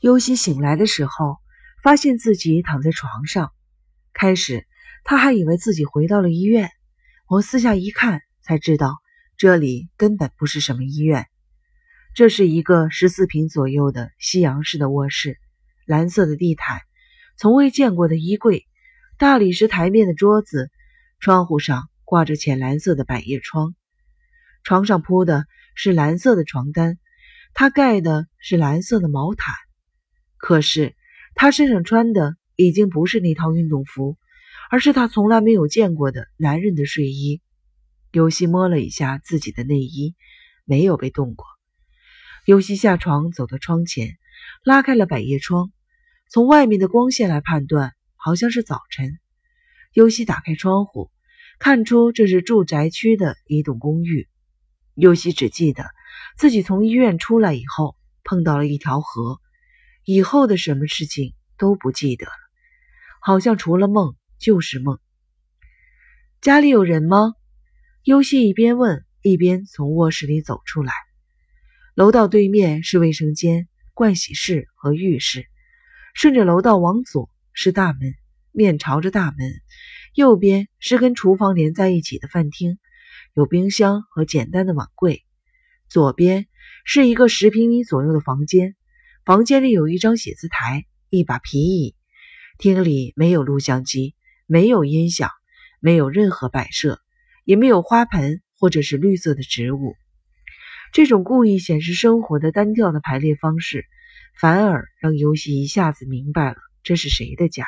尤西醒来的时候，发现自己躺在床上。开始，他还以为自己回到了医院。我四下一看，才知道这里根本不是什么医院。这是一个十四平左右的西洋式的卧室，蓝色的地毯，从未见过的衣柜，大理石台面的桌子，窗户上挂着浅蓝色的百叶窗。床上铺的是蓝色的床单，他盖的是蓝色的毛毯。可是他身上穿的已经不是那套运动服，而是他从来没有见过的男人的睡衣。尤西摸了一下自己的内衣，没有被动过。尤西下床，走到窗前，拉开了百叶窗。从外面的光线来判断，好像是早晨。尤西打开窗户，看出这是住宅区的一栋公寓。尤西只记得自己从医院出来以后碰到了一条河，以后的什么事情都不记得了，好像除了梦就是梦。家里有人吗？尤西一边问，一边从卧室里走出来。楼道对面是卫生间、盥洗室和浴室。顺着楼道往左是大门，面朝着大门；右边是跟厨房连在一起的饭厅，有冰箱和简单的碗柜。左边是一个十平米左右的房间，房间里有一张写字台、一把皮椅。厅里没有录像机，没有音响，没有任何摆设，也没有花盆或者是绿色的植物。这种故意显示生活的单调的排列方式，反而让尤西一下子明白了这是谁的家。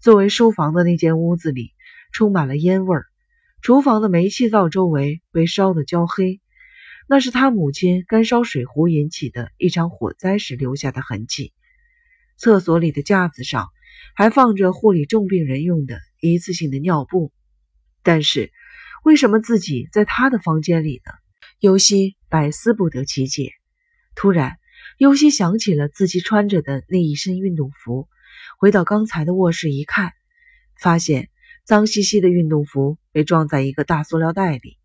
作为书房的那间屋子里充满了烟味儿，厨房的煤气灶周围被烧得焦黑，那是他母亲干烧水壶引起的一场火灾时留下的痕迹。厕所里的架子上还放着护理重病人用的一次性的尿布，但是为什么自己在他的房间里呢？尤西百思不得其解。突然，尤西想起了自己穿着的那一身运动服。回到刚才的卧室一看，发现脏兮兮的运动服被装在一个大塑料袋里。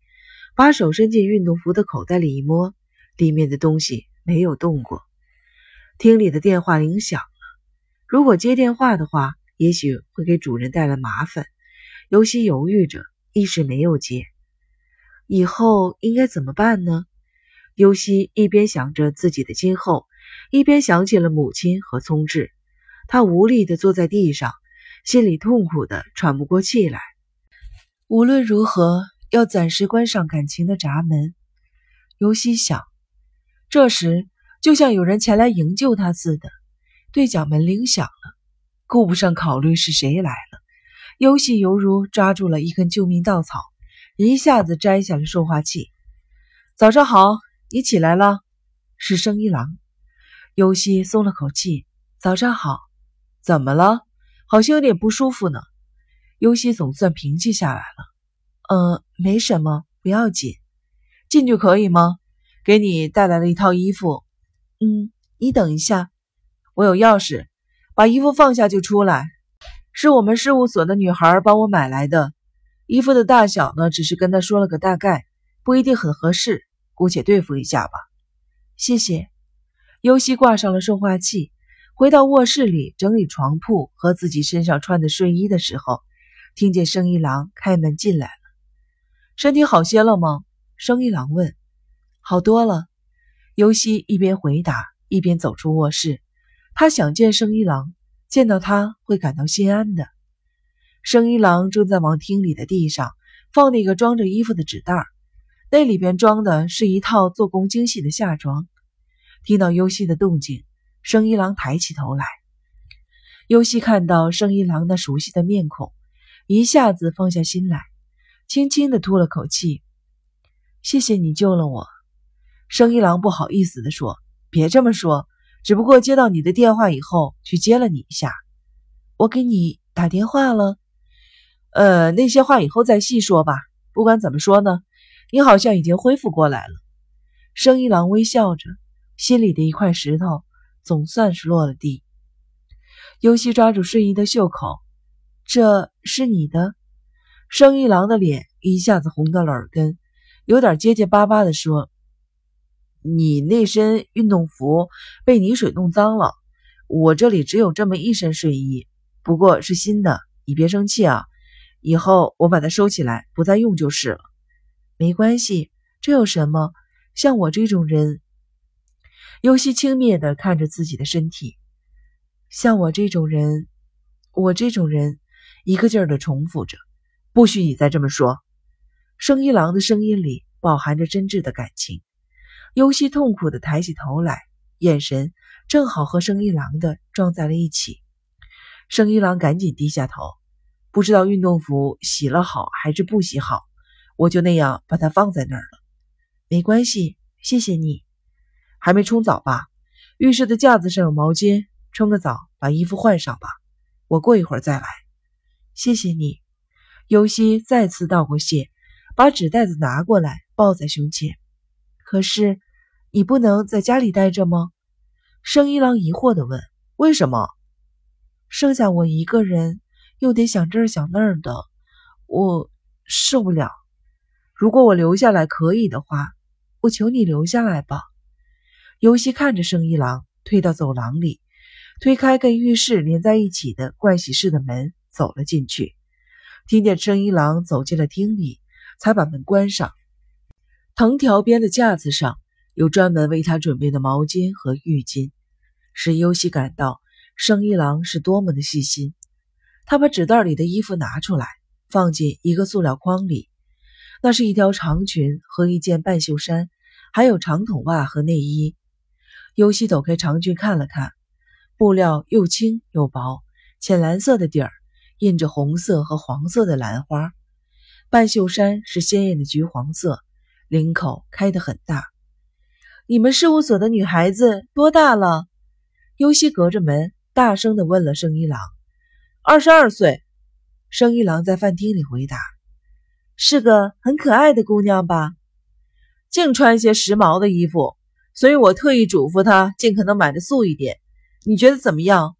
把手伸进运动服的口袋里一摸，里面的东西没有动过。厅里的电话铃响了。如果接电话的话，也许会给主人带来麻烦。尤西犹豫着，一时没有接。以后应该怎么办呢？尤西一边想着自己的今后，一边想起了母亲和聪智。他无力地坐在地上，心里痛苦得喘不过气来。无论如何，要暂时关上感情的闸门。尤西想。这时，就像有人前来营救他似的，对角门铃响了。顾不上考虑是谁来了，尤西犹如抓住了一根救命稻草。一下子摘下了说话器。早上好，你起来了？是生一郎。尤西松了口气。早上好，怎么了？好像有点不舒服呢。尤西总算平静下来了。嗯，没什么，不要紧。进去可以吗？给你带来了一套衣服。嗯，你等一下，我有钥匙，把衣服放下就出来。是我们事务所的女孩帮我买来的。衣服的大小呢，只是跟他说了个大概，不一定很合适，姑且对付一下吧。谢谢。尤西挂上了说话器，回到卧室里整理床铺和自己身上穿的睡衣的时候，听见生一郎开门进来。身体好些了吗？生一郎问。好多了。尤西一边回答，一边走出卧室。他想见生一郎，见到他会感到心安的。生一郎正在往厅里的地上放那个装着衣服的纸袋，那里边装的是一套做工精细的夏装。听到尤西的动静，生一郎抬起头来。尤西看到生一郎那熟悉的面孔，一下子放下心来，轻轻地吐了口气：“谢谢你救了我。”生一郎不好意思地说：“别这么说，只不过接到你的电话以后去接了你一下。我给你打电话了。”呃，那些话以后再细说吧。不管怎么说呢，你好像已经恢复过来了。生一郎微笑着，心里的一块石头总算是落了地。尤西抓住睡衣的袖口：“这是你的。”生一郎的脸一下子红到了耳根，有点结结巴巴地说：“你那身运动服被泥水弄脏了，我这里只有这么一身睡衣，不过是新的，你别生气啊。以后我把它收起来，不再用就是了。没关系，这有什么？像我这种人，尤西轻蔑地看着自己的身体。像我这种人，我这种人，一个劲儿地重复着。不许你再这么说。生一郎的声音里饱含着真挚的感情。尤西痛苦的抬起头来，眼神正好和生一郎的撞在了一起。生一郎赶紧低下头，不知道运动服洗了好还是不洗好，我就那样把它放在那儿了。没关系，谢谢你。还没冲澡吧？浴室的架子上有毛巾，冲个澡，把衣服换上吧。我过一会儿再来。谢谢你。尤西再次道过谢，把纸袋子拿过来，抱在胸前。可是，你不能在家里待着吗？生一郎疑惑地问：“为什么？剩下我一个人，又得想这儿想那儿的，我受不了。如果我留下来可以的话，我求你留下来吧。”尤西看着生一郎退到走廊里，推开跟浴室连在一起的盥洗室的门，走了进去。听见生一郎走进了厅里，才把门关上。藤条边的架子上有专门为他准备的毛巾和浴巾，使尤西感到生一郎是多么的细心。他把纸袋里的衣服拿出来，放进一个塑料筐里，那是一条长裙和一件半袖衫，还有长筒袜和内衣。尤西抖开长裙看了看，布料又轻又薄，浅蓝色的底儿，印着红色和黄色的兰花。半袖衫是鲜艳的橘黄色。领口开得很大。你们事务所的女孩子多大了？尤西隔着门大声地问了生一郎。二十二岁。生一郎在饭厅里回答：“是个很可爱的姑娘吧？净穿些时髦的衣服，所以我特意嘱咐她尽可能买的素一点。你觉得怎么样？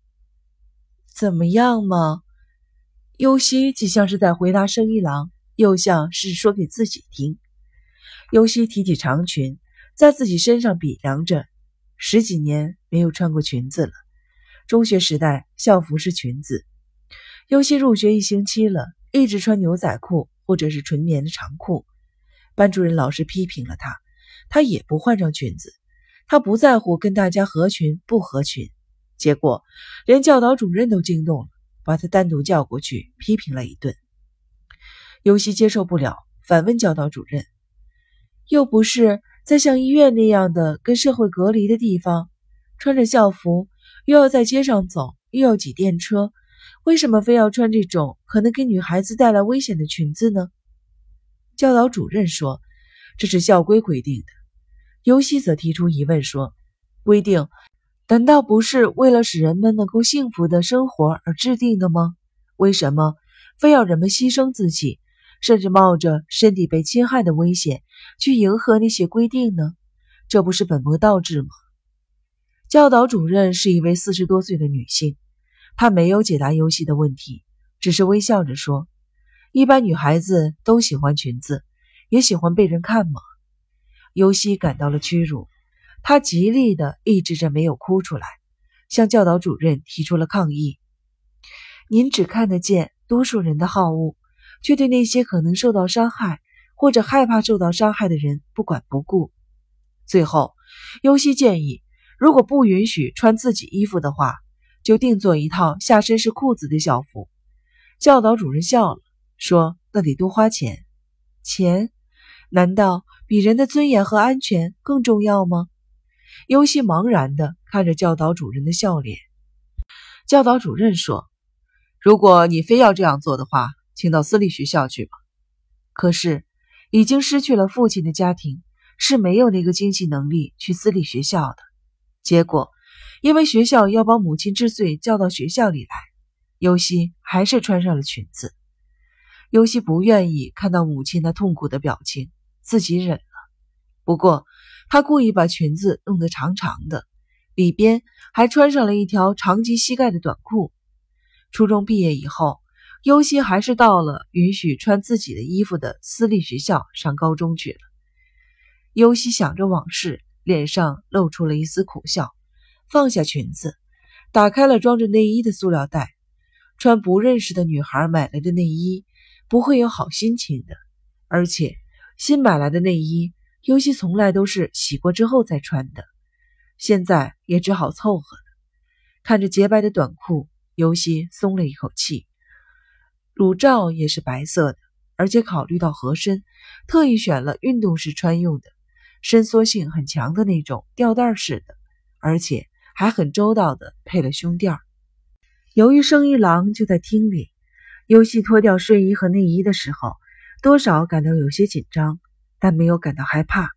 怎么样吗？”尤西既像是在回答生一郎，又像是说给自己听。尤西提起长裙，在自己身上比量着，十几年没有穿过裙子了。中学时代校服是裙子。尤西入学一星期了，一直穿牛仔裤或者是纯棉的长裤。班主任老师批评了他，他也不换上裙子。他不在乎跟大家合群不合群，结果连教导主任都惊动了，把他单独叫过去批评了一顿。尤西接受不了，反问教导主任。又不是在像医院那样的跟社会隔离的地方，穿着校服，又要在街上走，又要挤电车，为什么非要穿这种可能给女孩子带来危险的裙子呢？教导主任说：“这是校规规定的。”尤西则提出疑问说：“规定难道不是为了使人们能够幸福的生活而制定的吗？为什么非要人们牺牲自己？”甚至冒着身体被侵害的危险去迎合那些规定呢？这不是本末倒置吗？教导主任是一位四十多岁的女性，她没有解答尤西的问题，只是微笑着说：“一般女孩子都喜欢裙子，也喜欢被人看吗？”尤西感到了屈辱，他极力地抑制着没有哭出来，向教导主任提出了抗议：“您只看得见多数人的好恶。”却对那些可能受到伤害或者害怕受到伤害的人不管不顾。最后，尤西建议，如果不允许穿自己衣服的话，就定做一套下身是裤子的校服。教导主任笑了，说：“那得多花钱。钱？难道比人的尊严和安全更重要吗？”尤西茫然地看着教导主任的笑脸。教导主任说：“如果你非要这样做的话。”请到私立学校去吧。可是，已经失去了父亲的家庭是没有那个经济能力去私立学校的。结果，因为学校要把母亲之罪叫到学校里来，尤西还是穿上了裙子。尤西不愿意看到母亲那痛苦的表情，自己忍了。不过，他故意把裙子弄得长长的，里边还穿上了一条长及膝盖的短裤。初中毕业以后。尤西还是到了允许穿自己的衣服的私立学校上高中去了。尤西想着往事，脸上露出了一丝苦笑，放下裙子，打开了装着内衣的塑料袋。穿不认识的女孩买来的内衣，不会有好心情的。而且新买来的内衣，尤西从来都是洗过之后再穿的，现在也只好凑合了。看着洁白的短裤，尤西松了一口气。乳罩也是白色的，而且考虑到合身，特意选了运动时穿用的。伸缩性很强的那种吊带式的，而且还很周到的配了胸垫。由于生一郎就在厅里，尤西脱掉睡衣和内衣的时候，多少感到有些紧张，但没有感到害怕。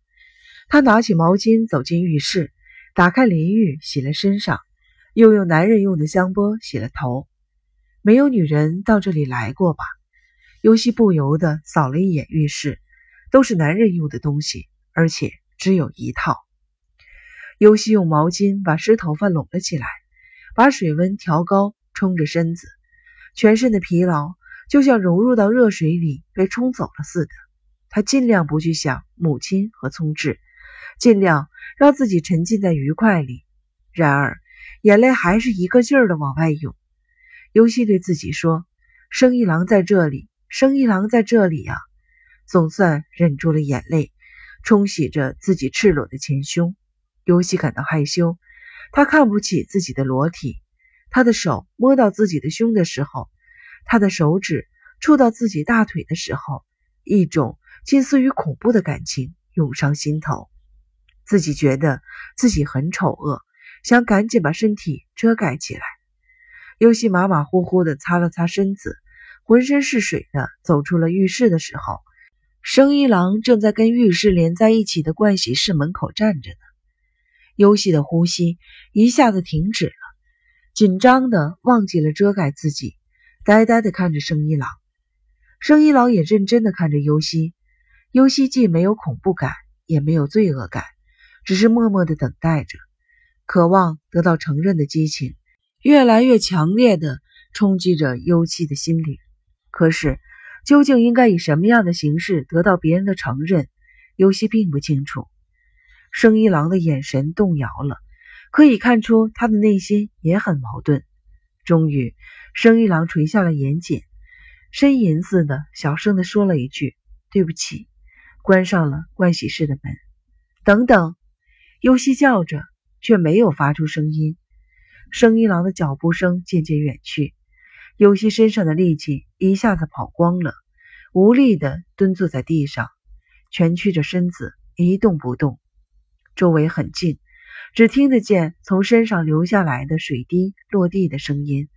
他拿起毛巾走进浴室，打开淋浴洗了身上，又用男人用的香波洗了头。没有女人到这里来过吧？尤西不由得扫了一眼浴室，都是男人用的东西。而且只有一套。尤西用毛巾把湿头发拢了起来，把水温调高，冲着身子，全身的疲劳就像融入到热水里被冲走了似的。他尽量不去想母亲和聪智，尽量让自己沉浸在愉快里。然而，眼泪还是一个劲儿的往外涌。尤西对自己说：“生一郎在这里，生一郎在这里呀！”总算忍住了眼泪。冲洗着自己赤裸的前胸，尤西感到害羞。他看不起自己的裸体。他的手摸到自己的胸的时候，他的手指触到自己大腿的时候，一种近似于恐怖的感情涌上心头。自己觉得自己很丑恶，想赶紧把身体遮盖起来。尤西马马虎虎地擦了擦身子，浑身是水的走出了浴室的时候。生一郎正在跟浴室连在一起的盥洗室门口站着呢，尤西的呼吸一下子停止了，紧张的忘记了遮盖自己，呆呆的看着生一郎。生一郎也认真的看着尤西，尤西既没有恐怖感，也没有罪恶感，只是默默的等待着，渴望得到承认的激情越来越强烈的冲击着尤西的心灵。可是。究竟应该以什么样的形式得到别人的承认？尤西并不清楚。生一郎的眼神动摇了，可以看出他的内心也很矛盾。终于，生一郎垂下了眼睑，呻吟似的小声的说了一句：“对不起。”关上了盥洗室的门。等等，尤西叫着，却没有发出声音。生一郎的脚步声渐渐远去。尤西身上的力气一下子跑光了，无力地蹲坐在地上，蜷曲着身子一动不动。周围很静，只听得见从身上流下来的水滴落地的声音。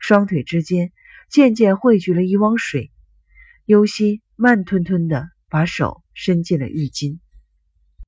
双腿之间渐渐汇聚了一汪水。尤西慢吞吞地把手伸进了浴巾。